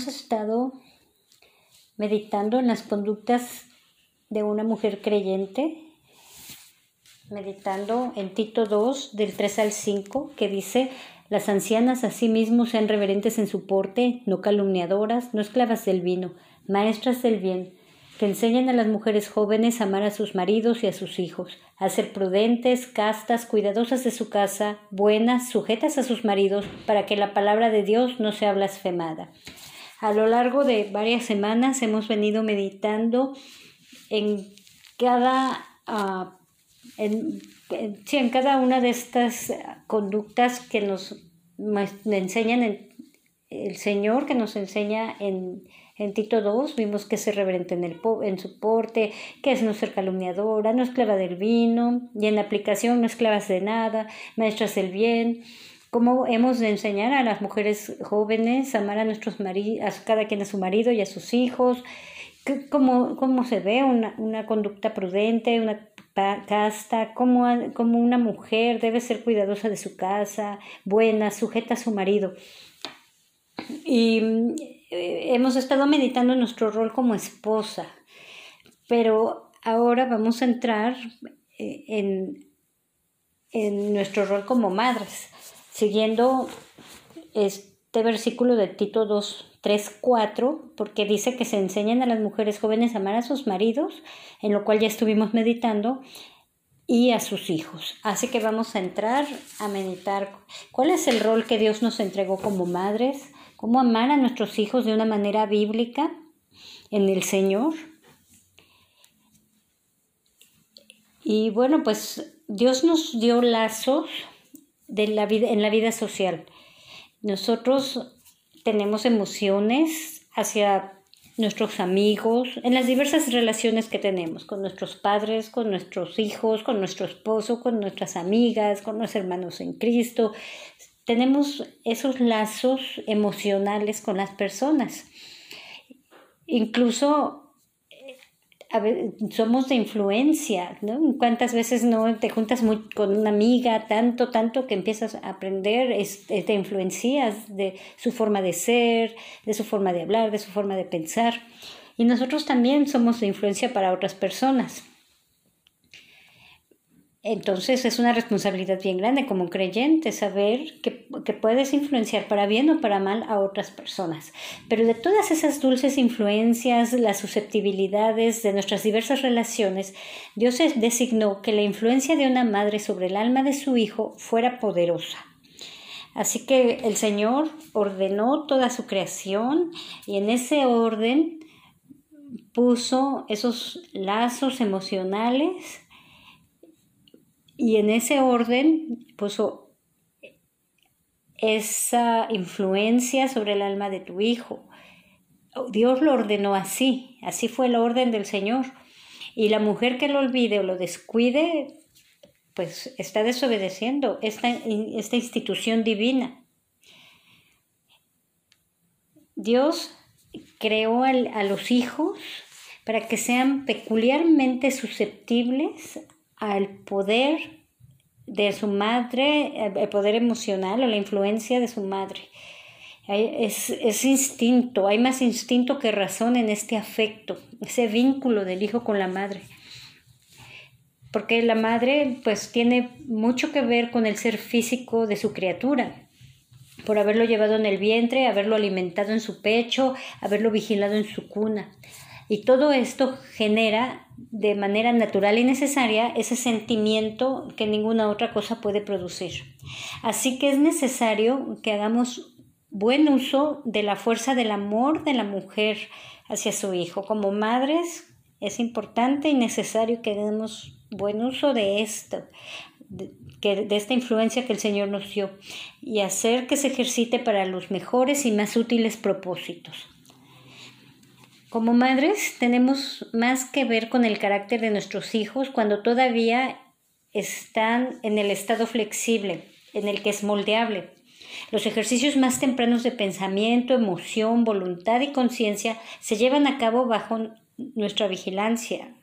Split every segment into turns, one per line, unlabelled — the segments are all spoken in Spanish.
hemos estado meditando en las conductas de una mujer creyente, meditando en Tito 2, del 3 al 5, que dice, las ancianas asimismo sean reverentes en su porte, no calumniadoras, no esclavas del vino, maestras del bien, que enseñen a las mujeres jóvenes a amar a sus maridos y a sus hijos, a ser prudentes, castas, cuidadosas de su casa, buenas, sujetas a sus maridos, para que la palabra de Dios no sea blasfemada. A lo largo de varias semanas hemos venido meditando en cada, uh, en, en, cada una de estas conductas que nos, nos enseñan el, el Señor, que nos enseña en en Tito 2 vimos que es reverente en, el, en su porte, que es no ser calumniadora, no esclava del vino, y en la aplicación no esclavas de nada, maestras del bien. Cómo hemos de enseñar a las mujeres jóvenes a amar a nuestros maridos, a cada quien a su marido y a sus hijos, cómo, cómo se ve una, una conducta prudente, una casta, cómo, cómo una mujer debe ser cuidadosa de su casa, buena, sujeta a su marido. Y eh, hemos estado meditando nuestro rol como esposa, pero ahora vamos a entrar eh, en, en nuestro rol como madres, siguiendo este versículo de Tito 2, 3, 4, porque dice que se enseñan a las mujeres jóvenes a amar a sus maridos, en lo cual ya estuvimos meditando, y a sus hijos. Así que vamos a entrar a meditar cuál es el rol que Dios nos entregó como madres, cómo amar a nuestros hijos de una manera bíblica en el Señor. Y bueno, pues Dios nos dio lazos de la vida, en la vida social. Nosotros tenemos emociones hacia nuestros amigos, en las diversas relaciones que tenemos con nuestros padres, con nuestros hijos, con nuestro esposo, con nuestras amigas, con nuestros hermanos en Cristo, tenemos esos lazos emocionales con las personas. Incluso eh, somos de influencia, ¿no? ¿Cuántas veces no te juntas muy, con una amiga tanto, tanto que empiezas a aprender, te influencias de su forma de ser, de su forma de hablar, de su forma de pensar? Y nosotros también somos de influencia para otras personas. Entonces es una responsabilidad bien grande como creyente saber que, que, puedes influenciar para bien o para mal a otras personas. Pero de todas esas dulces influencias, las susceptibilidades de nuestras diversas relaciones, Dios designó que la influencia de una madre sobre el alma de su hijo fuera poderosa. Así que el Señor ordenó toda su creación y en ese orden puso esos lazos emocionales y en ese orden puso esa influencia sobre el alma de tu hijo. Dios lo ordenó así, así fue el orden del Señor. Y la mujer que lo olvide o lo descuide, pues está desobedeciendo esta, esta institución divina. Dios creó a los hijos para que sean peculiarmente susceptibles al poder de su madre, el poder emocional o la influencia de su madre. Es, es, instinto, hay más instinto que razón en este afecto, ese vínculo del hijo con la madre. Porque la madre pues tiene mucho que ver con el ser físico de su criatura, por haberlo llevado en el vientre, haberlo alimentado en su pecho, haberlo vigilado en su cuna. Y todo esto genera de manera natural y necesaria ese sentimiento que ninguna otra cosa puede producir. Así que es necesario que hagamos buen uso de la fuerza del amor de la mujer hacia su hijo. Como madres es importante y necesario que hagamos buen uso de esto, de, de esta influencia que el Señor nos dio y hacer que se ejercite para los mejores y más útiles propósitos. Como madres tenemos más que ver con el carácter de nuestros hijos cuando todavía están en el estado flexible, en el que es moldeable. Los ejercicios más tempranos de pensamiento, emoción, voluntad y conciencia se llevan a cabo bajo nuestra vigilancia.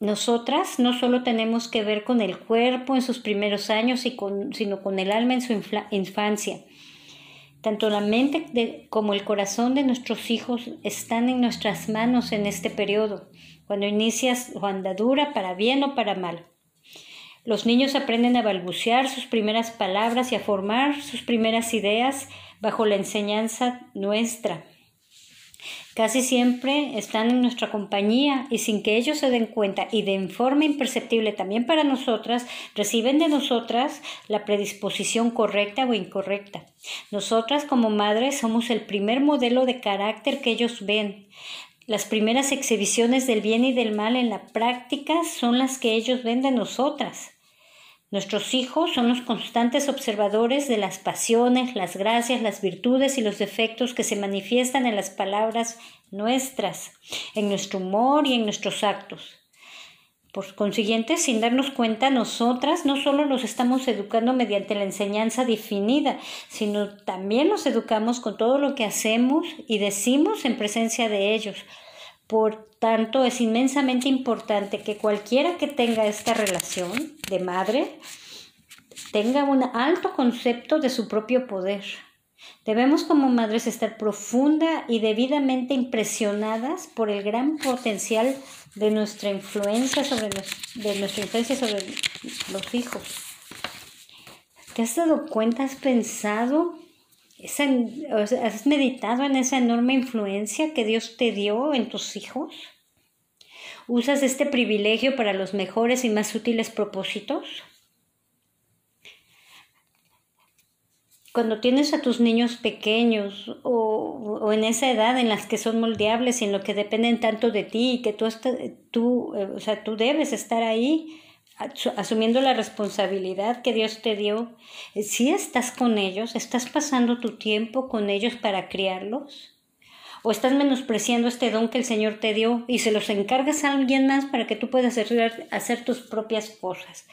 Nosotras no solo tenemos que ver con el cuerpo en sus primeros años, sino con el alma en su infancia. Tanto la mente como el corazón de nuestros hijos están en nuestras manos en este periodo, cuando inicias su andadura para bien o para mal. Los niños aprenden a balbucear sus primeras palabras y a formar sus primeras ideas bajo la enseñanza nuestra. Casi siempre están en nuestra compañía y sin que ellos se den cuenta y de forma imperceptible también para nosotras, reciben de nosotras la predisposición correcta o incorrecta. Nosotras como madres somos el primer modelo de carácter que ellos ven. Las primeras exhibiciones del bien y del mal en la práctica son las que ellos ven de nosotras. Nuestros hijos son los constantes observadores de las pasiones, las gracias, las virtudes y los defectos que se manifiestan en las palabras nuestras, en nuestro humor y en nuestros actos. Por consiguiente, sin darnos cuenta, nosotras no solo los estamos educando mediante la enseñanza definida, sino también los educamos con todo lo que hacemos y decimos en presencia de ellos, por tanto, es inmensamente importante que cualquiera que tenga esta relación de madre tenga un alto concepto de su propio poder. Debemos como madres estar profunda y debidamente impresionadas por el gran potencial de nuestra influencia sobre de nuestra influencia sobre los hijos. ¿Te has dado cuenta? ¿Has pensado ¿Has meditado en esa enorme influencia que Dios te dio en tus hijos? ¿Usas este privilegio para los mejores y más útiles propósitos? Cuando tienes a tus niños pequeños o, en esa edad en las que son moldeables y en lo que dependen tanto de ti y que tú, tú, eh, o sea, tú debes estar ahí, asumiendo la responsabilidad que Dios te dio, si estás con ellos, estás pasando tu tiempo con ellos para criarlos, o estás menospreciando este don que el Señor te dio y se los encargas a alguien más para que tú puedas hacer, hacer tus propias cosas.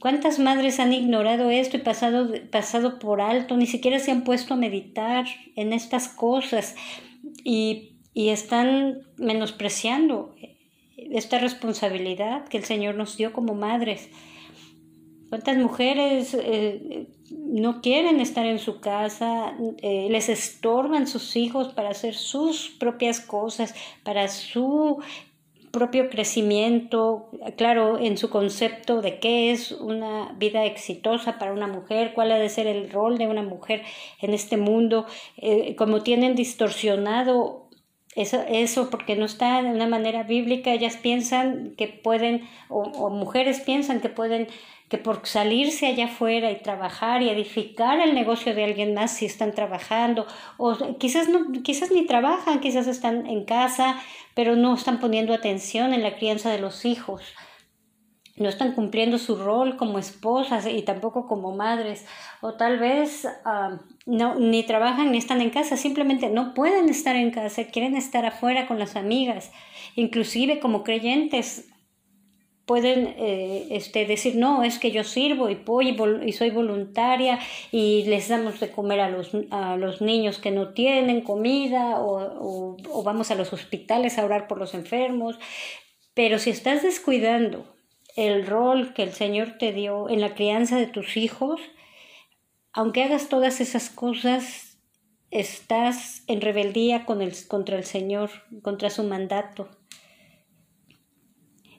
¿Cuántas madres han ignorado esto y pasado, pasado por alto? Ni siquiera se han puesto a meditar en estas cosas y, y están menospreciando esta responsabilidad que el Señor nos dio como madres. ¿Cuántas mujeres eh, no quieren estar en su casa, eh, les estorban sus hijos para hacer sus propias cosas, para su propio crecimiento, claro, en su concepto de qué es una vida exitosa para una mujer, cuál ha de ser el rol de una mujer en este mundo, eh, como tienen distorsionado eso, eso porque no está de una manera bíblica, ellas piensan que pueden, o, mujeres piensan que pueden, que por salirse allá afuera y trabajar y edificar el negocio de alguien más si están trabajando, o quizás, no, quizás ni trabajan, quizás están en casa, pero no están poniendo atención en la crianza de los hijos no están cumpliendo su rol como esposas y tampoco como madres, o tal vez ah, no, ni trabajan ni están en casa, simplemente no pueden estar en casa, quieren estar afuera con las amigas, inclusive como creyentes pueden eh, este, decir, no, es que yo sirvo y voy y, soy voluntaria y les damos de comer a los, a los niños que no tienen comida o, o vamos a los hospitales a orar por los enfermos, pero si estás descuidando el rol que el Señor te dio en la crianza de tus hijos, aunque hagas todas esas cosas, estás en rebeldía con el, contra el Señor, contra su mandato.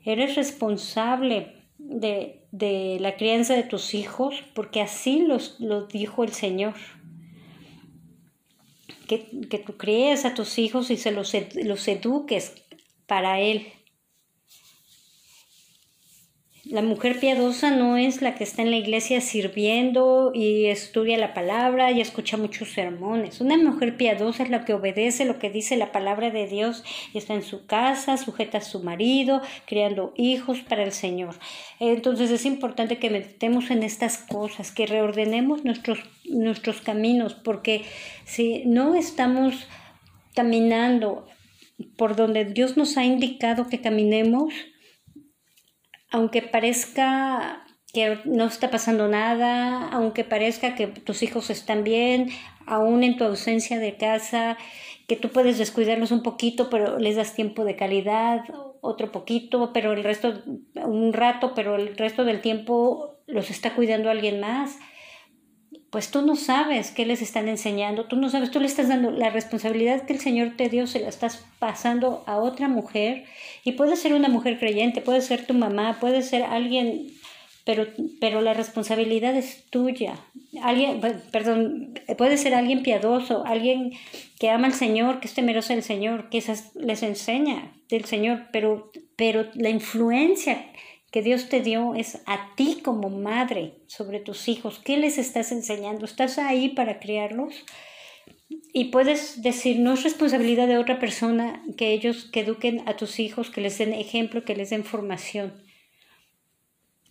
Eres responsable de, la crianza de tus hijos porque así los, lo dijo el Señor. Que, que, tú críes a tus hijos y se los, los eduques para Él. La mujer piadosa no es la que está en la iglesia sirviendo y estudia la palabra y escucha muchos sermones. Una mujer piadosa es la que obedece lo que dice la palabra de Dios y está en su casa, sujeta a su marido, criando hijos para el Señor. Entonces es importante que metemos en estas cosas, que reordenemos nuestros, nuestros caminos, porque si no estamos caminando por donde Dios nos ha indicado que caminemos, aunque parezca que no está pasando nada, aunque parezca que tus hijos están bien, aún en tu ausencia de casa, que tú puedes descuidarlos un poquito, pero les das tiempo de calidad, otro poquito, pero el resto, un rato, pero el resto del tiempo los está cuidando alguien más. Pues tú no sabes qué les están enseñando, tú no sabes, tú le estás dando la responsabilidad que el Señor te dio, se la estás pasando a otra mujer y puede ser una mujer creyente, puede ser tu mamá, puede ser alguien, pero, pero la responsabilidad es tuya. Alguien, perdón, puede ser alguien piadoso, alguien que ama al Señor, que es temeroso del Señor, que esas les enseña del Señor, pero, pero la influencia que Dios te dio es a ti como madre sobre tus hijos. ¿Qué les estás enseñando? ¿Estás ahí para criarlos? Y puedes decir, no es responsabilidad de otra persona que ellos que eduquen a tus hijos, que les den ejemplo, que les den formación.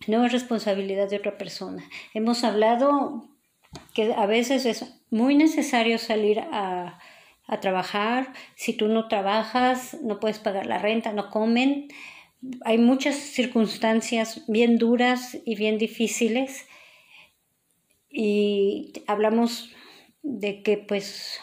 No es responsabilidad de otra persona. Hemos hablado que a veces es muy necesario salir a, a trabajar. Si tú no trabajas, no puedes pagar la renta, no comen hay muchas circunstancias bien duras y bien difíciles y hablamos de que pues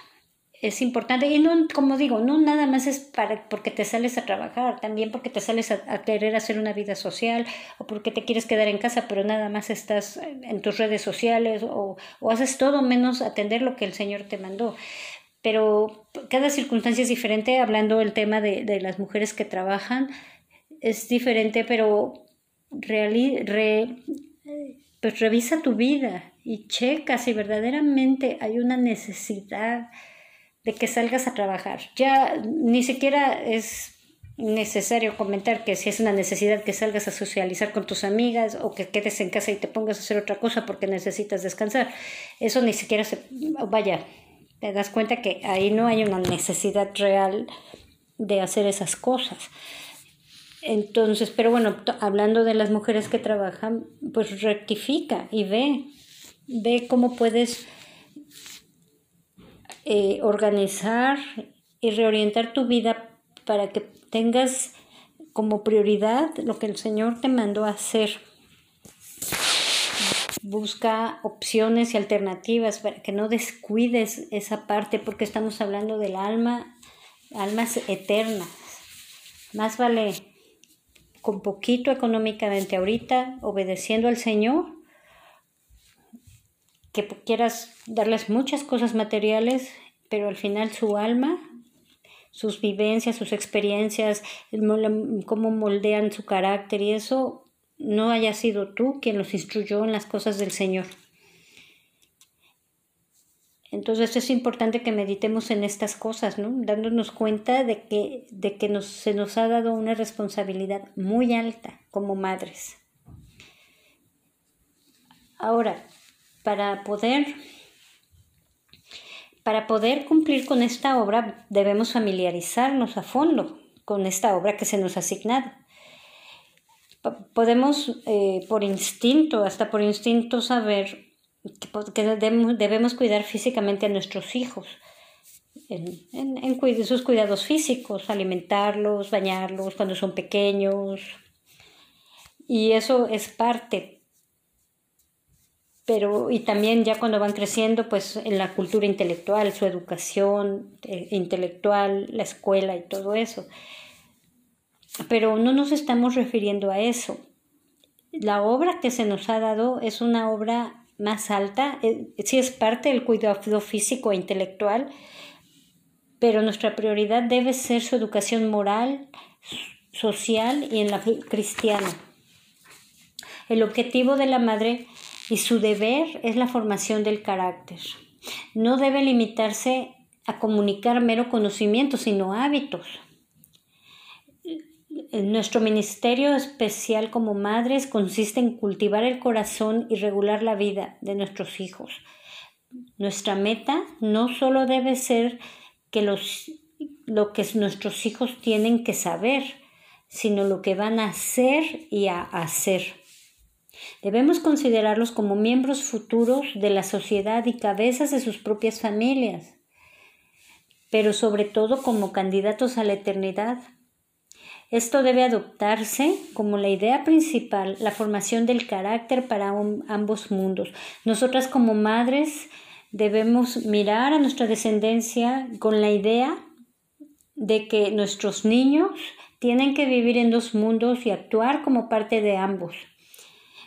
es importante y no como digo no nada más es para porque te sales a trabajar también porque te sales a, querer hacer una vida social o porque te quieres quedar en casa pero nada más estás en tus redes sociales o, haces todo menos atender lo que el Señor te mandó. Pero cada circunstancia es diferente hablando del tema de, de las mujeres que trabajan es diferente, pero pues revisa tu vida y checa si verdaderamente hay una necesidad de que salgas a trabajar. Ya ni siquiera es necesario comentar que si es una necesidad que salgas a socializar con tus amigas o que quedes en casa y te pongas a hacer otra cosa porque necesitas descansar. Eso ni siquiera se... Vaya, te das cuenta que ahí no hay una necesidad real de hacer esas cosas. Entonces, pero bueno, hablando de las mujeres que trabajan, pues rectifica y ve, ve cómo puedes eh, organizar y reorientar tu vida para que tengas como prioridad lo que el Señor te mandó a hacer. Busca opciones y alternativas para que no descuides esa parte porque estamos hablando del alma, almas eternas. Más vale con poquito económicamente ahorita, obedeciendo al Señor, que quieras darles muchas cosas materiales, pero al final su alma, sus vivencias, sus experiencias, cómo moldean su carácter y eso, no haya sido tú quien los instruyó en las cosas del Señor. Entonces es importante que meditemos en estas cosas, ¿no? dándonos cuenta de que, de que nos, se nos ha dado una responsabilidad muy alta como madres. Ahora, para poder, para poder cumplir con esta obra debemos familiarizarnos a fondo con esta obra que se nos ha asignado. Podemos eh, por instinto, hasta por instinto, saber que debemos cuidar físicamente a nuestros hijos, en, en, sus cuidados físicos, alimentarlos, bañarlos cuando son pequeños. Y eso es parte. Pero, y también ya cuando van creciendo, pues en la cultura intelectual, su educación eh, intelectual, la escuela y todo eso. Pero no nos estamos refiriendo a eso. La obra que se nos ha dado es una obra más alta, eh, sí es parte del cuidado físico e intelectual, pero nuestra prioridad debe ser su educación moral, social y en la cristiana. El objetivo de la madre y su deber es la formación del carácter. No debe limitarse a comunicar mero conocimiento, sino hábitos nuestro ministerio especial como madres consiste en cultivar el corazón y regular la vida de nuestros hijos. Nuestra meta no solo debe ser que los, lo que nuestros hijos tienen que saber, sino lo que van a hacer y a hacer. Debemos considerarlos como miembros futuros de la sociedad y cabezas de sus propias familias, pero sobre todo como candidatos a la eternidad esto debe adoptarse como la idea principal, la formación del carácter para ambos mundos. Nosotras como madres debemos mirar a nuestra descendencia con la idea de que nuestros niños tienen que vivir en dos mundos y actuar como parte de ambos.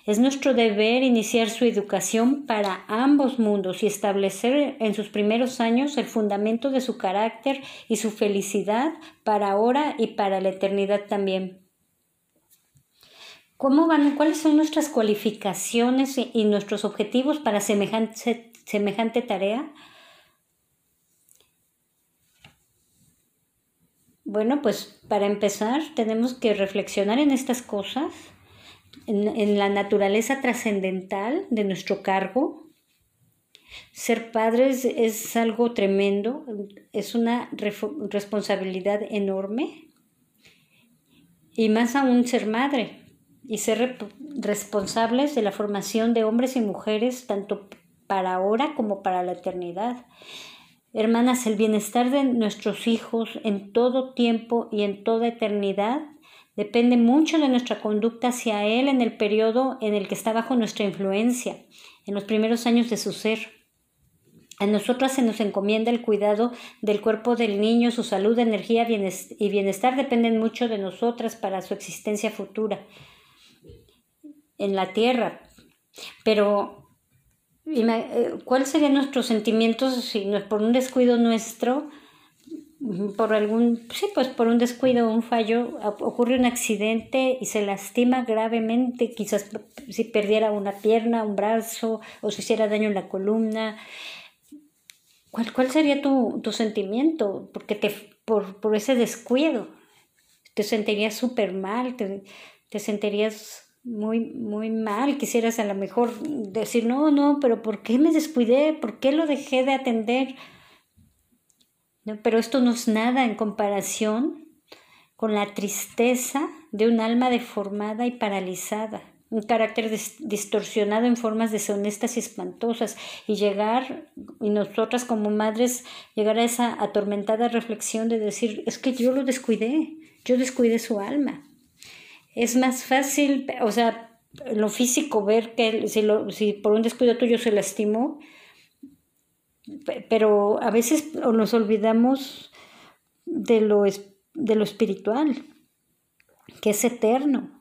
Es nuestro deber iniciar su educación para ambos mundos y establecer en sus primeros años el fundamento de su carácter y su felicidad para ahora y para la eternidad también. ¿Cómo van, ¿Cuáles son nuestras cualificaciones y, nuestros objetivos para semejante, semejante tarea? Bueno, pues para empezar tenemos que reflexionar en estas cosas, en, la naturaleza trascendental de nuestro cargo. Ser padres es algo tremendo, es una responsabilidad enorme y más aún ser madre y ser responsables de la formación de hombres y mujeres tanto para ahora como para la eternidad. Hermanas, el bienestar de nuestros hijos en todo tiempo y en toda eternidad depende mucho de nuestra conducta hacia Él en el periodo en el que está bajo nuestra influencia, en los primeros años de su ser. A nosotras se nos encomienda el cuidado del cuerpo del niño, su salud, energía y bienestar dependen mucho de nosotras para su existencia futura en la tierra. Pero, eh, ¿cuáles serían nuestros sentimientos si por un descuido nuestro, por algún, sí, pues por un descuido, un fallo, ocurre un accidente y se lastima gravemente, quizás si perdiera una pierna, un brazo, o se hiciera daño en la columna? ¿Cuál, cuál sería tu, tu sentimiento? Porque te, por, por ese descuido, te sentirías súper mal, te, te sentirías muy, muy mal, quisieras a lo mejor decir, no, no, pero ¿por qué me descuidé? ¿Por qué lo dejé de atender? No, pero esto no es nada en comparación con la tristeza de un alma deformada y paralizada, un carácter distorsionado en formas deshonestas y espantosas, y llegar, y nosotras como madres, llegar a esa atormentada reflexión de decir, es que yo lo descuidé, yo descuidé su alma es más fácil, o sea, lo físico, ver que si, si por un descuido tuyo se lastimó, pero a veces nos olvidamos de lo, de lo espiritual, que es eterno.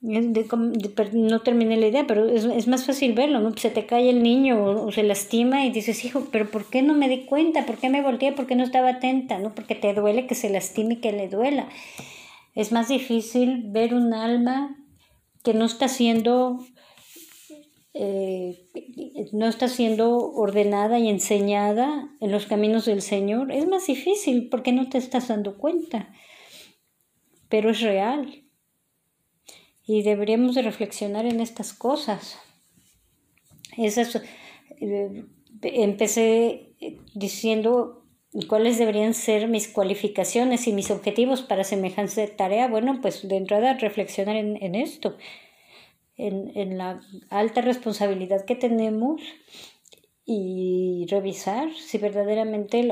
no terminé la idea, pero es, más fácil verlo, ¿no? Se te cae el niño o, se lastima y dices, hijo, pero ¿por qué no me di cuenta? ¿Por qué me volteé? ¿Por qué no estaba atenta? ¿no? Porque te duele que se lastime y que le duela. Es más difícil ver un alma que no está siendo eh, no está siendo ordenada y enseñada en los caminos del Señor. Es más difícil porque no te estás dando cuenta, pero es real. Y deberíamos de reflexionar en estas cosas. Esas, eh, empecé diciendo cuáles deberían ser mis cualificaciones y mis objetivos para semejante tarea, bueno, pues de entrada reflexionar en, esto, en, la alta responsabilidad que tenemos y revisar si verdaderamente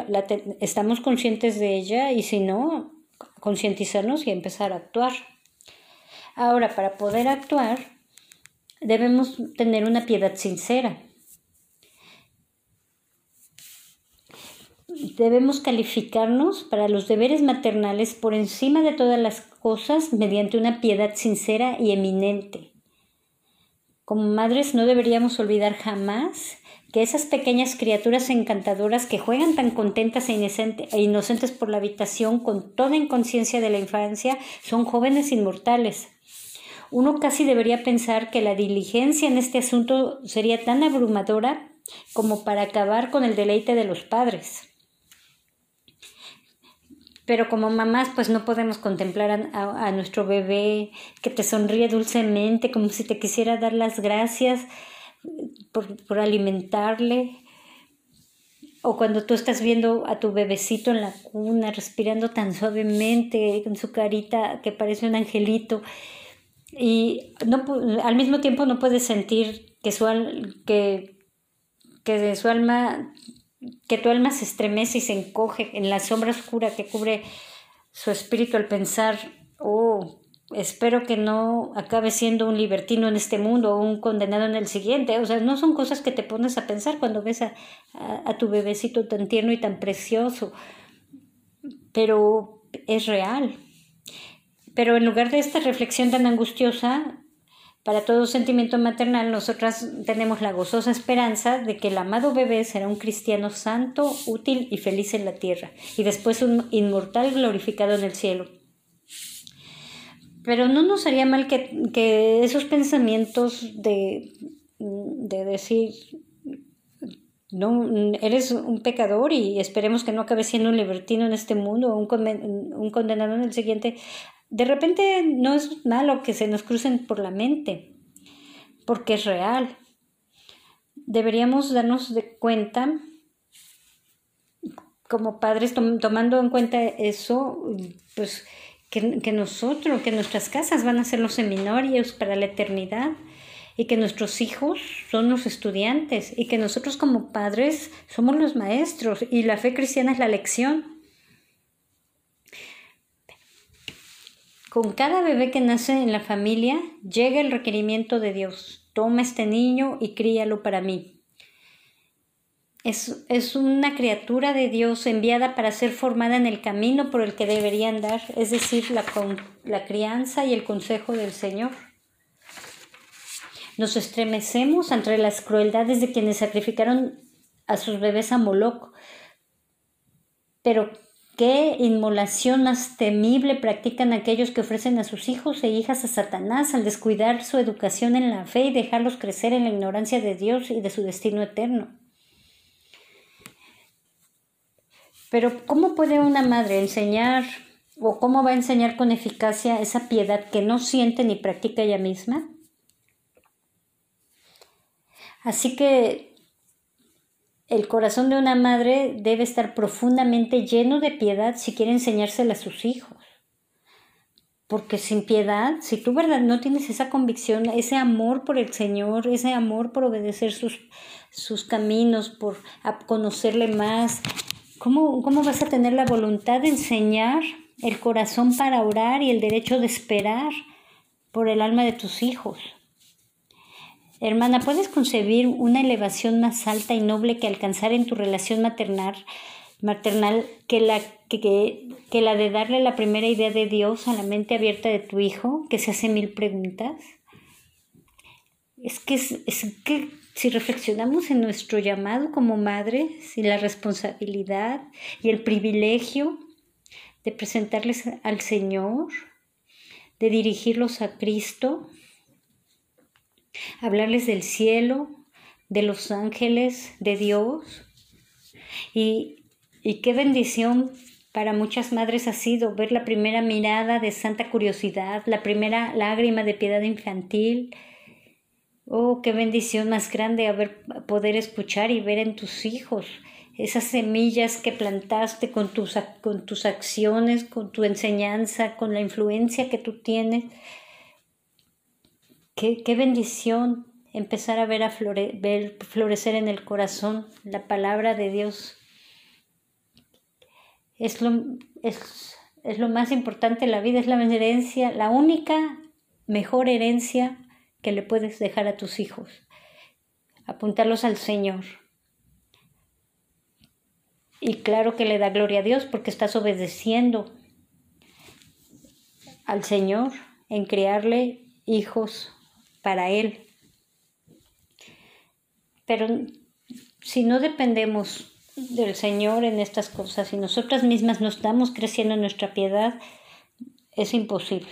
estamos conscientes de ella y si no, concientizarnos y empezar a actuar. Ahora, para poder actuar, debemos tener una piedad sincera debemos calificarnos para los deberes maternales por encima de todas las cosas mediante una piedad sincera y eminente. Como madres no deberíamos olvidar jamás que esas pequeñas criaturas encantadoras que juegan tan contentas e, e inocentes por la habitación con toda inconsciencia de la infancia son jóvenes inmortales. Uno casi debería pensar que la diligencia en este asunto sería tan abrumadora como para acabar con el deleite de los padres pero como mamás pues no podemos contemplar a, nuestro bebé que te sonríe dulcemente como si te quisiera dar las gracias por, alimentarle. O cuando tú estás viendo a tu bebecito en la cuna respirando tan suavemente con su carita que parece un angelito. Y no, al mismo tiempo no puedes sentir que su, que, que su alma que tu alma se estremece y se encoge en la sombra oscura que cubre su espíritu al pensar, oh, espero que no acabe siendo un libertino en este mundo o un condenado en el siguiente. O sea, no son cosas que te pones a pensar cuando ves a, a, tu bebecito tan tierno y tan precioso, pero es real. Pero en lugar de esta reflexión tan angustiosa, Para todo sentimiento maternal, nosotras tenemos la gozosa esperanza de que el amado bebé será un cristiano santo, útil y feliz en la tierra, y después un inmortal glorificado en el cielo. Pero no nos haría mal que, esos pensamientos de, de decir, no, eres un pecador y esperemos que no acabes siendo un libertino en este mundo o un condenado en el siguiente, de repente no es malo que se nos crucen por la mente, porque es real. Deberíamos darnos de cuenta, como padres, tomando en cuenta eso, pues que, que, nosotros, que nuestras casas van a ser los seminarios para la eternidad y que nuestros hijos son los estudiantes y que nosotros como padres somos los maestros y la fe cristiana es la lección. Con cada bebé que nace en la familia llega el requerimiento de Dios. Toma este niño y críalo para mí. Es, es, una criatura de Dios enviada para ser formada en el camino por el que debería andar, es decir, la, la crianza y el consejo del Señor. Nos estremecemos ante las crueldades de quienes sacrificaron a sus bebés a Moloch, pero ¿Qué inmolación más temible practican aquellos que ofrecen a sus hijos e hijas a Satanás al descuidar su educación en la fe y dejarlos crecer en la ignorancia de Dios y de su destino eterno? Pero ¿cómo puede una madre enseñar o cómo va a enseñar con eficacia esa piedad que no siente ni practica ella misma? Así que el corazón de una madre debe estar profundamente lleno de piedad si quiere enseñársela a sus hijos. Porque sin piedad, si tú verdad no tienes esa convicción, ese amor por el Señor, ese amor por obedecer sus, sus caminos, por conocerle más, ¿cómo, ¿cómo vas a tener la voluntad de enseñar el corazón para orar y el derecho de esperar por el alma de tus hijos? Hermana, ¿puedes concebir una elevación más alta y noble que alcanzar en tu relación maternal, que, la, que, que la de darle la primera idea de Dios a la mente abierta de tu hijo, que se hace mil preguntas? Es que, es, que si reflexionamos en nuestro llamado como madres y la responsabilidad y el privilegio de presentarles al Señor, de dirigirlos a Cristo, hablarles del cielo, de los ángeles, de Dios. Y, y qué bendición para muchas madres ha sido ver la primera mirada de santa curiosidad, la primera lágrima de piedad infantil. Oh, qué bendición más grande haber poder escuchar y ver en tus hijos esas semillas que plantaste con tus, con tus acciones, con tu enseñanza, con la influencia que tú tienes Qué, bendición empezar a ver, a ver florecer en el corazón la palabra de Dios. Es lo, es, es lo más importante en la vida, es la herencia, la única mejor herencia que le puedes dejar a tus hijos. Apuntarlos al Señor. Y claro que le da gloria a Dios porque estás obedeciendo al Señor en crearle hijos para Él. Pero si no dependemos del Señor en estas cosas y nosotras mismas no estamos creciendo en nuestra piedad, es imposible.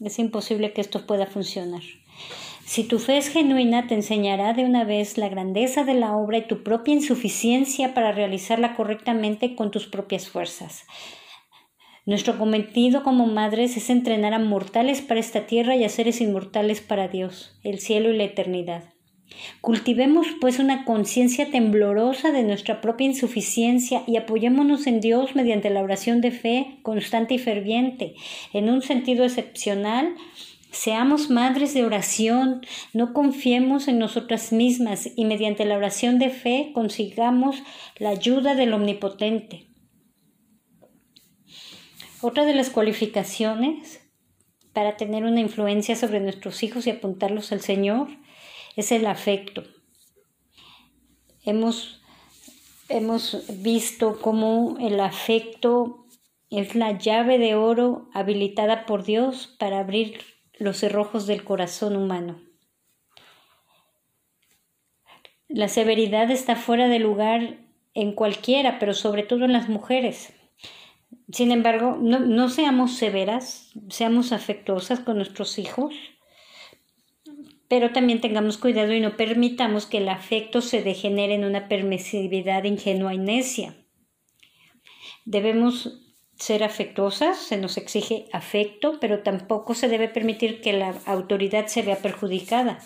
Es imposible que esto pueda funcionar. Si tu fe es genuina, te enseñará de una vez la grandeza de la obra y tu propia insuficiencia para realizarla correctamente con tus propias fuerzas. Nuestro cometido como madres es entrenar a mortales para esta tierra y a seres inmortales para Dios, el cielo y la eternidad. Cultivemos pues una conciencia temblorosa de nuestra propia insuficiencia y apoyémonos en Dios mediante la oración de fe constante y ferviente. En un sentido excepcional, seamos madres de oración, no confiemos en nosotras mismas y mediante la oración de fe consigamos la ayuda del Omnipotente. Otra de las cualificaciones para tener una influencia sobre nuestros hijos y apuntarlos al Señor es el afecto. Hemos, hemos visto cómo el afecto es la llave de oro habilitada por Dios para abrir los cerrojos del corazón humano. La severidad está fuera de lugar en cualquiera, pero sobre todo en las mujeres. Sin embargo, no, no seamos severas, seamos afectuosas con nuestros hijos, pero también tengamos cuidado y no permitamos que el afecto se degenere en una permisividad ingenua y necia. Debemos ser afectuosas, se nos exige afecto, pero tampoco se debe permitir que la autoridad se vea perjudicada.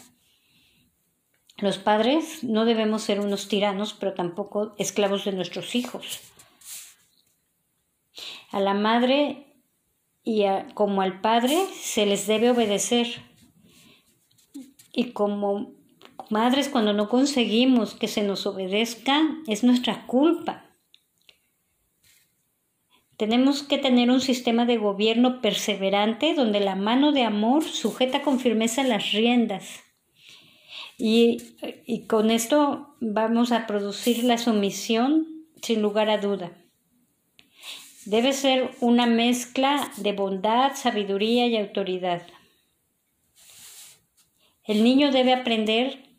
Los padres no debemos ser unos tiranos, pero tampoco esclavos de nuestros hijos. A la madre y como al padre se les debe obedecer. Y como madres cuando no conseguimos que se nos obedezca, es nuestra culpa. Tenemos que tener un sistema de gobierno perseverante donde la mano de amor sujeta con firmeza las riendas. Y, y, con esto vamos a producir la sumisión sin lugar a duda. Debe ser una mezcla de bondad, sabiduría y autoridad. El niño debe aprender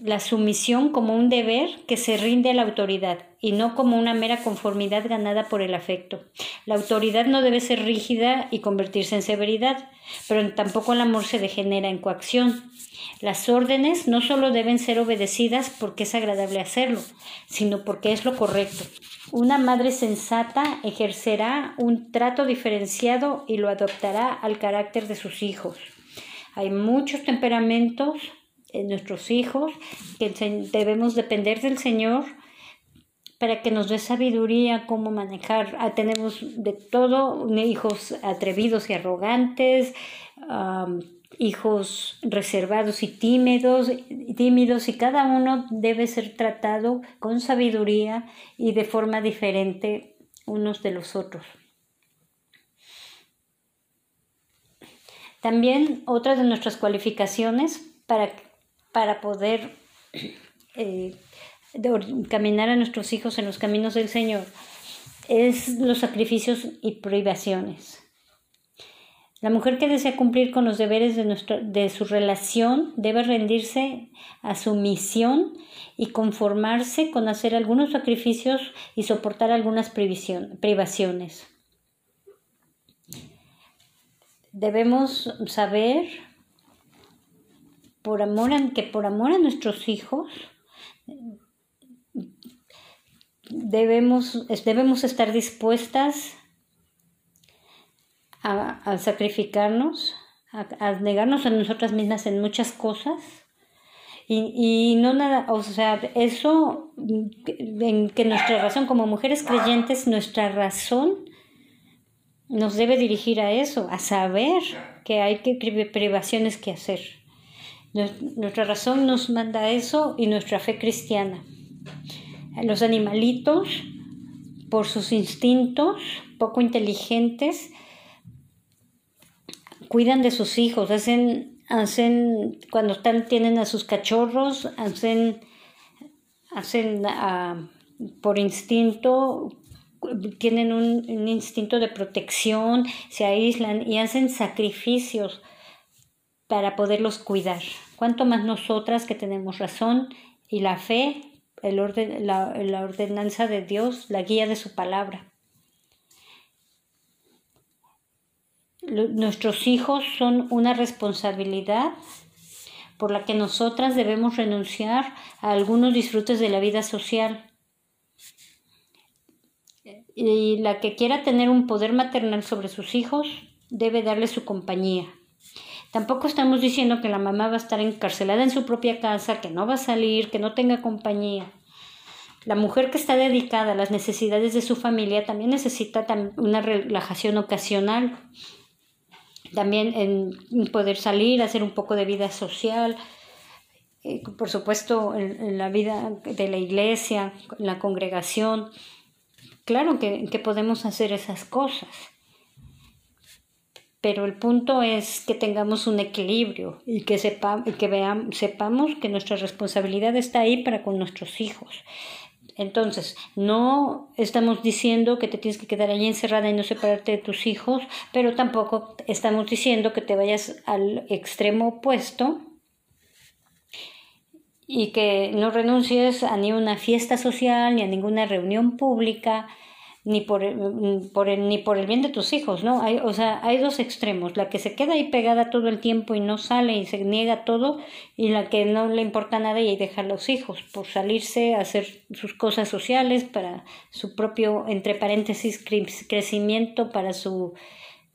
la sumisión como un deber que se rinde a la autoridad y no como una mera conformidad ganada por el afecto. La autoridad no debe ser rígida y convertirse en severidad, pero tampoco el amor se degenera en coacción. Las órdenes no solo deben ser obedecidas porque es agradable hacerlo, sino porque es lo correcto. Una madre sensata ejercerá un trato diferenciado y lo adoptará al carácter de sus hijos. Hay muchos temperamentos nuestros hijos que debemos depender del Señor para que nos dé sabiduría cómo manejar. Ah, tenemos de todo, hijos atrevidos y arrogantes, hijos reservados y tímidos, tímidos, y cada uno debe ser tratado con sabiduría y de forma diferente unos de los otros. También otra de nuestras cualificaciones para, para poder eh, caminar a nuestros hijos en los caminos del Señor es los sacrificios y privaciones. La mujer que desea cumplir con los deberes de, de su relación debe rendirse a su misión y conformarse con hacer algunos sacrificios y soportar algunas privaciones. Debemos saber por amor que por amor a nuestros hijos debemos, debemos estar dispuestas a, sacrificarnos, a, negarnos a nosotras mismas en muchas cosas. Y, no nada, o sea, eso, en que nuestra razón, como mujeres creyentes, nuestra razón nos debe dirigir a eso, a saber que hay que privaciones que hacer. Nuestra razón nos manda eso y nuestra fe cristiana. Los animalitos, por sus instintos poco inteligentes, cuidan de sus hijos, hacen, hacen cuando están, tienen a sus cachorros, hacen, hacen ah, por instinto, tienen un, instinto de protección, se aíslan y hacen sacrificios para poderlos cuidar. Cuanto más nosotras que tenemos razón y la fe, el orden, la, la ordenanza de Dios, la guía de su palabra. Nuestros hijos son una responsabilidad por la que nosotras debemos renunciar a algunos disfrutes de la vida social. Y la que quiera tener un poder maternal sobre sus hijos debe darle su compañía. Tampoco estamos diciendo que la mamá va a estar encarcelada en su propia casa, que no va a salir, que no tenga compañía. La mujer que está dedicada a las necesidades de su familia también necesita una relajación ocasional también en poder salir, hacer un poco de vida social, eh, por supuesto en, la vida de la iglesia, en la congregación. Claro que, podemos hacer esas cosas, pero el punto es que tengamos un equilibrio y que, sepa, y que sepamos que nuestra responsabilidad está ahí para con nuestros hijos. Entonces, no estamos diciendo que te tienes que quedar allí encerrada y no separarte de tus hijos, pero tampoco estamos diciendo que te vayas al extremo opuesto y que no renuncies a ni una fiesta social, ni a ninguna reunión pública, ni por, por el, ni por el bien de tus hijos, ¿no? Hay, o sea, hay dos extremos, la que se queda ahí pegada todo el tiempo y no sale y se niega todo, y la que no le importa nada y deja a los hijos por salirse a hacer sus cosas sociales para su propio, entre paréntesis, crecimiento, para su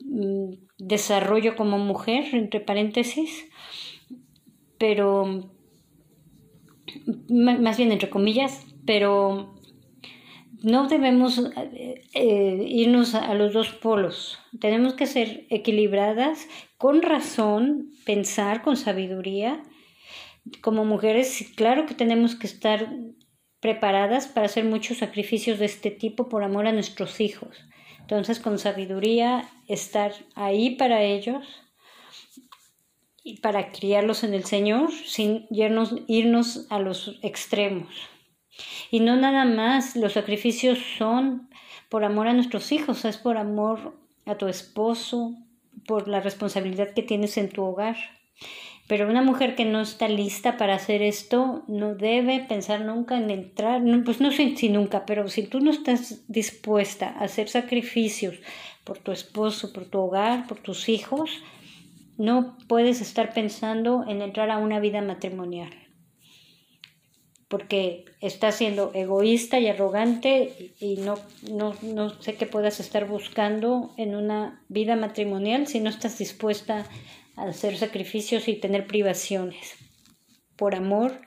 mm, desarrollo como mujer, entre paréntesis, pero más bien entre comillas, pero no debemos eh, eh, irnos a los dos polos. Tenemos que ser equilibradas, con razón, pensar con sabiduría. Como mujeres, claro que tenemos que estar preparadas para hacer muchos sacrificios de este tipo por amor a nuestros hijos. Entonces, con sabiduría, estar ahí para ellos y para criarlos en el Señor sin irnos, irnos a los extremos. Y no nada más, los sacrificios son por amor a nuestros hijos, es por amor a tu esposo, por la responsabilidad que tienes en tu hogar. Pero una mujer que no está lista para hacer esto no debe pensar nunca en entrar, pues no sé si nunca, pero si tú no estás dispuesta a hacer sacrificios por tu esposo, por tu hogar, por tus hijos, no puedes estar pensando en entrar a una vida matrimonial porque estás siendo egoísta y arrogante y no, no, no sé qué puedas estar buscando en una vida matrimonial si no estás dispuesta a hacer sacrificios y tener privaciones por amor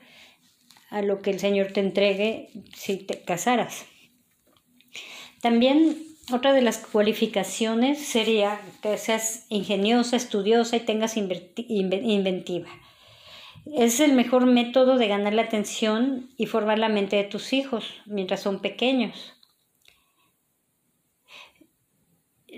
a lo que el Señor te entregue si te casaras. También otra de las cualificaciones sería que seas ingeniosa, estudiosa y tengas inventiva. Es el mejor método de ganar la atención y formar la mente de tus hijos mientras son pequeños.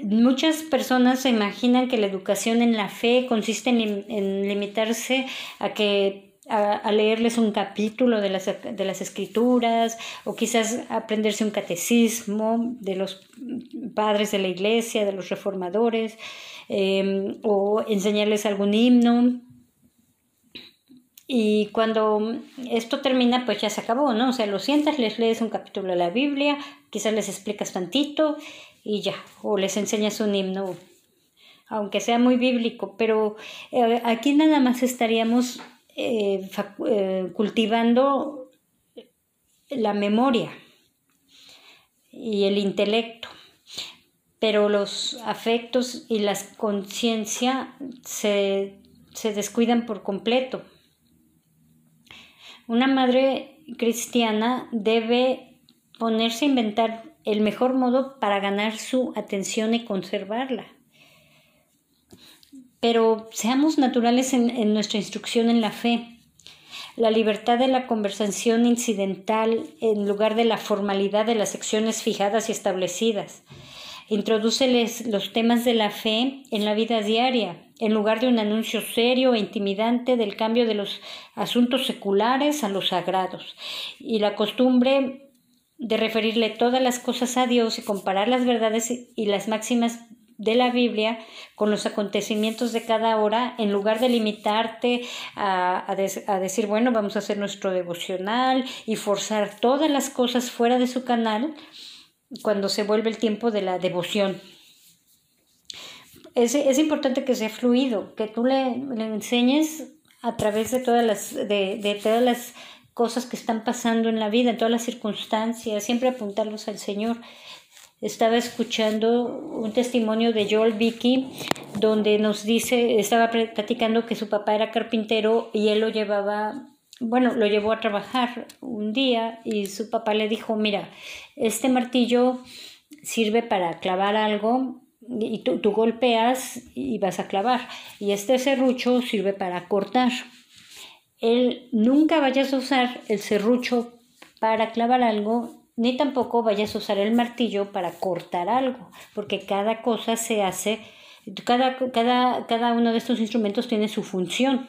Muchas personas se imaginan que la educación en la fe consiste en, limitarse a que a, leerles un capítulo de las, de las, escrituras o quizás aprenderse un catecismo de los padres de la iglesia, de los reformadores, eh, o enseñarles algún himno y cuando esto termina, pues ya se acabó, ¿no? O sea, lo sientas, les lees un capítulo de la Biblia, quizás les explicas tantito y ya, o les enseñas un himno, aunque sea muy bíblico, pero eh, aquí nada más estaríamos eh, eh, cultivando la memoria y el intelecto, pero los afectos y la conciencia se, se descuidan por completo. Una madre cristiana debe ponerse a inventar el mejor modo para ganar su atención y conservarla. Pero seamos naturales en, nuestra instrucción en la fe. La libertad de la conversación incidental en lugar de la formalidad de las secciones fijadas y establecidas. Introdúceles los temas de la fe en la vida diaria, en lugar de un anuncio serio e intimidante del cambio de los asuntos seculares a los sagrados, y la costumbre de referirle todas las cosas a Dios y comparar las verdades y las máximas de la Biblia con los acontecimientos de cada hora, en lugar de limitarte a, a, decir, bueno, vamos a hacer nuestro devocional y forzar todas las cosas fuera de su canal cuando se vuelve el tiempo de la devoción es, es importante que sea fluido, que tú le, le enseñes a través de todas las, de, de todas las cosas que están pasando en la vida, en todas las circunstancias, siempre apuntarlos al Señor. Estaba escuchando un testimonio de Joel Vicky donde nos dice, estaba platicando que su papá era carpintero y él lo llevaba, bueno, lo llevó a trabajar un día y su papá le dijo, mira, este martillo sirve para clavar algo y tú, golpeas y vas a clavar. Y este serrucho sirve para cortar. Él nunca vayas a usar el serrucho para clavar algo, ni tampoco vayas a usar el martillo para cortar algo, porque cada cosa se hace, cada, cada, cada uno de estos instrumentos tiene su función.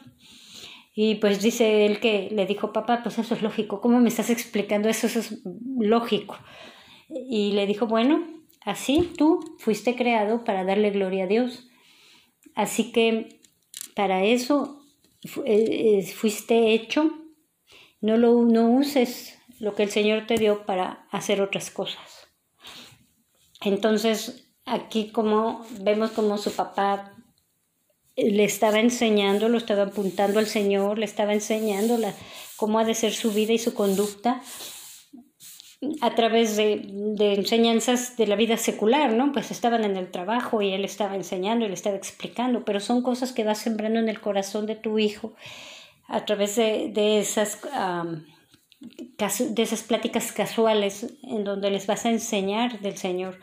Y pues dice él que le dijo, papá, pues eso es lógico, ¿cómo me estás explicando eso? Eso es lógico. Y le dijo, bueno, así tú fuiste creado para darle gloria a Dios. Así que para eso eh, eh, fuiste hecho. No, lo, no uses lo que el Señor te dio para hacer otras cosas. Entonces, aquí como vemos como su papá le estaba enseñando, lo estaba apuntando al Señor, le estaba enseñando cómo ha de ser su vida y su conducta a través de, de, enseñanzas de la vida secular, ¿no? Pues estaban en el trabajo y él estaba enseñando y le estaba explicando, pero son cosas que vas sembrando en el corazón de tu hijo a través de, de esas, de esas pláticas casuales en donde les vas a enseñar del Señor.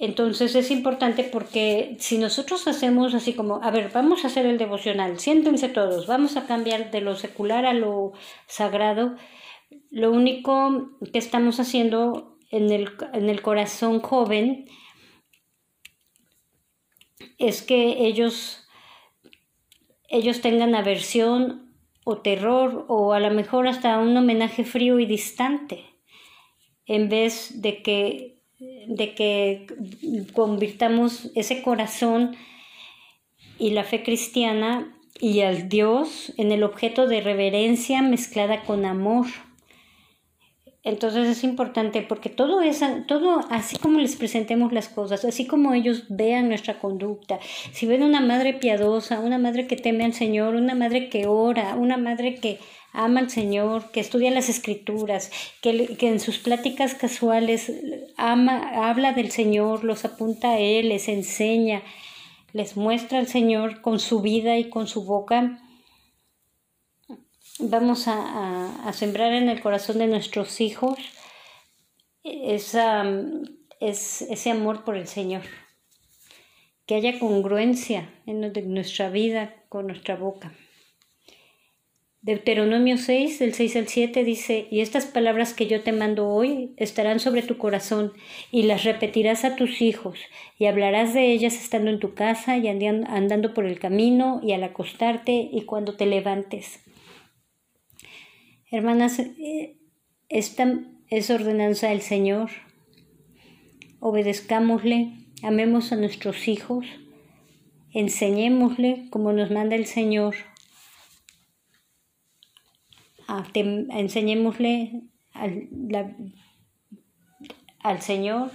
Entonces es importante porque si nosotros hacemos así como, a ver, vamos a hacer el devocional, siéntense todos, vamos a cambiar de lo secular a lo sagrado, lo único que estamos haciendo en el, en el corazón joven es que ellos, ellos tengan aversión o terror o a lo mejor hasta un homenaje frío y distante, en vez de que de que convirtamos ese corazón y la fe cristiana y al Dios en el objeto de reverencia mezclada con amor. Entonces es importante porque todo es, todo así como les presentemos las cosas, así como ellos vean nuestra conducta, si ven una madre piadosa, una madre que teme al Señor, una madre que ora, una madre que ama al Señor, que estudia las escrituras, que, que, en sus pláticas casuales ama, habla del Señor, los apunta a Él, les enseña, les muestra al Señor con su vida y con su boca. Vamos a, a, sembrar en el corazón de nuestros hijos esa, es, ese amor por el Señor. Que haya congruencia en nuestra vida con nuestra boca. Deuteronomio 6, del 6 al 7 dice, y estas palabras que yo te mando hoy estarán sobre tu corazón, y las repetirás a tus hijos, y hablarás de ellas estando en tu casa y andando por el camino, y al acostarte, y cuando te levantes. Hermanas, eh, esta es ordenanza del Señor. Obedezcámosle, amemos a nuestros hijos, enseñémosle como nos manda el Señor enseñémosle al, al Señor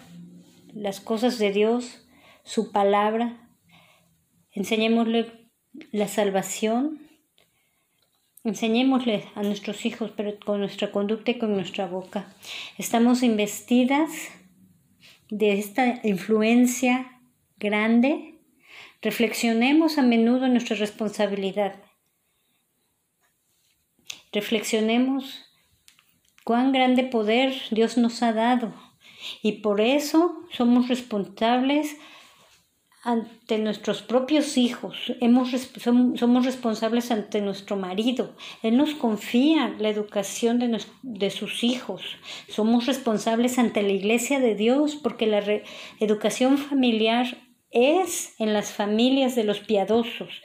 las cosas de Dios, su palabra, enseñémosle la salvación, enseñémosle a nuestros hijos, pero con nuestra conducta y con nuestra boca. Estamos investidas de esta influencia grande. Reflexionemos a menudo nuestra responsabilidad. Reflexionemos cuán grande poder Dios nos ha dado. Y por eso somos responsables ante nuestros propios hijos, Hemos, somos responsables ante nuestro marido, Él nos confía la educación de, de sus hijos, somos responsables ante la iglesia de Dios porque la educación familiar es en las familias de los piadosos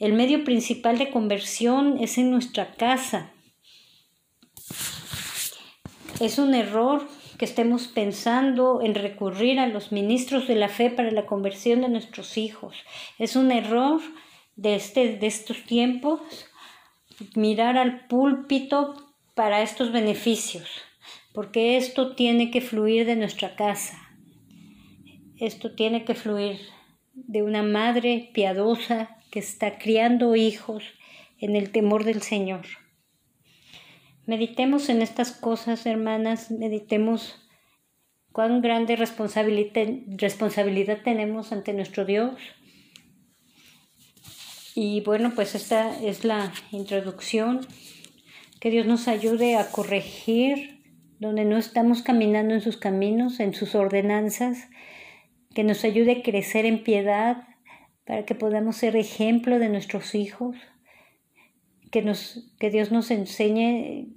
el medio principal de conversión es en nuestra casa. Es un error que estemos pensando en recurrir a los ministros de la fe para la conversión de nuestros hijos. Es un error de, este, de estos tiempos mirar al púlpito para estos beneficios, porque esto tiene que fluir de nuestra casa. Esto tiene que fluir de una madre piadosa que está criando hijos en el temor del Señor. Meditemos en estas cosas, hermanas, meditemos cuán grande responsabilidad, tenemos ante nuestro Dios. Y bueno, pues esta es la introducción. Que Dios nos ayude a corregir donde no estamos caminando en sus caminos, en sus ordenanzas, que nos ayude a crecer en piedad, para que podamos ser ejemplo de nuestros hijos, que, nos, que Dios nos enseñe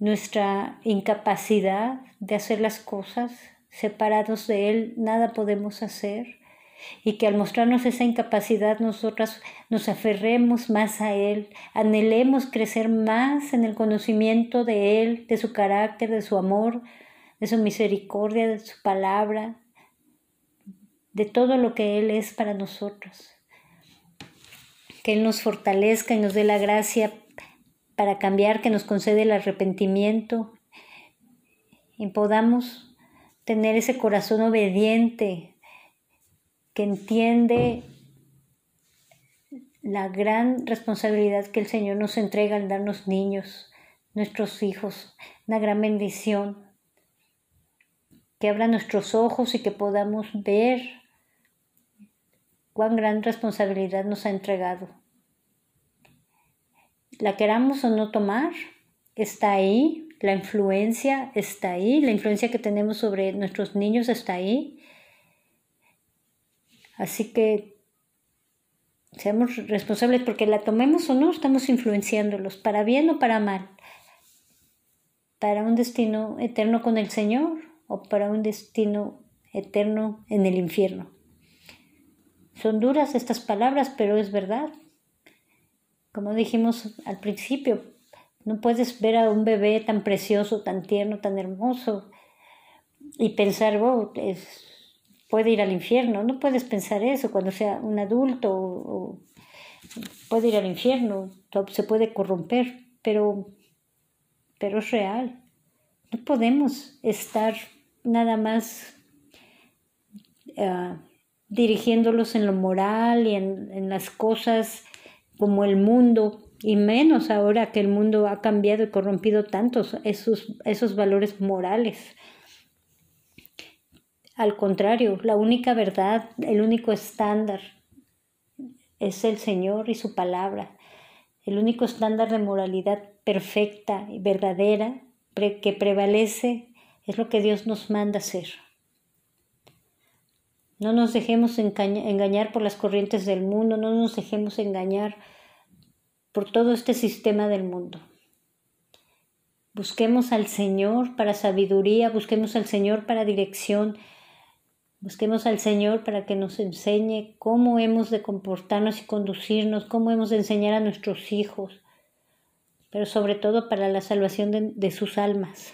nuestra incapacidad de hacer las cosas, separados de Él, nada podemos hacer, y que al mostrarnos esa incapacidad nosotras nos aferremos más a Él, anhelemos crecer más en el conocimiento de Él, de su carácter, de su amor, de su misericordia, de su palabra, de todo lo que Él es para nosotros. Que Él nos fortalezca y nos dé la gracia para cambiar, que nos concede el arrepentimiento y podamos tener ese corazón obediente que entiende la gran responsabilidad que el Señor nos entrega al darnos niños, nuestros hijos, una gran bendición. Que abra nuestros ojos y que podamos ver cuán gran responsabilidad nos ha entregado. La queramos o no tomar, está ahí, la influencia está ahí, la influencia que tenemos sobre nuestros niños está ahí. Así que seamos responsables porque la tomemos o no, estamos influenciándolos, para bien o para mal, para un destino eterno con el Señor o para un destino eterno en el infierno. Son duras estas palabras, pero es verdad. Como dijimos al principio, no puedes ver a un bebé tan precioso, tan tierno, tan hermoso y pensar, oh, puede ir al infierno. No puedes pensar eso cuando sea un adulto o, puede ir al infierno, se puede corromper, pero, pero es real. No podemos estar nada más ah, dirigiéndolos en lo moral y en, las cosas como el mundo, y menos ahora que el mundo ha cambiado y corrompido tantos esos, esos valores morales. Al contrario, la única verdad, el único estándar es el Señor y su palabra. El único estándar de moralidad perfecta y verdadera que prevalece es lo que Dios nos manda hacer. No nos dejemos engañar por las corrientes del mundo, no nos dejemos engañar por todo este sistema del mundo. Busquemos al Señor para sabiduría, busquemos al Señor para dirección, busquemos al Señor para que nos enseñe cómo hemos de comportarnos y conducirnos, cómo hemos de enseñar a nuestros hijos, pero sobre todo para la salvación de, de sus almas.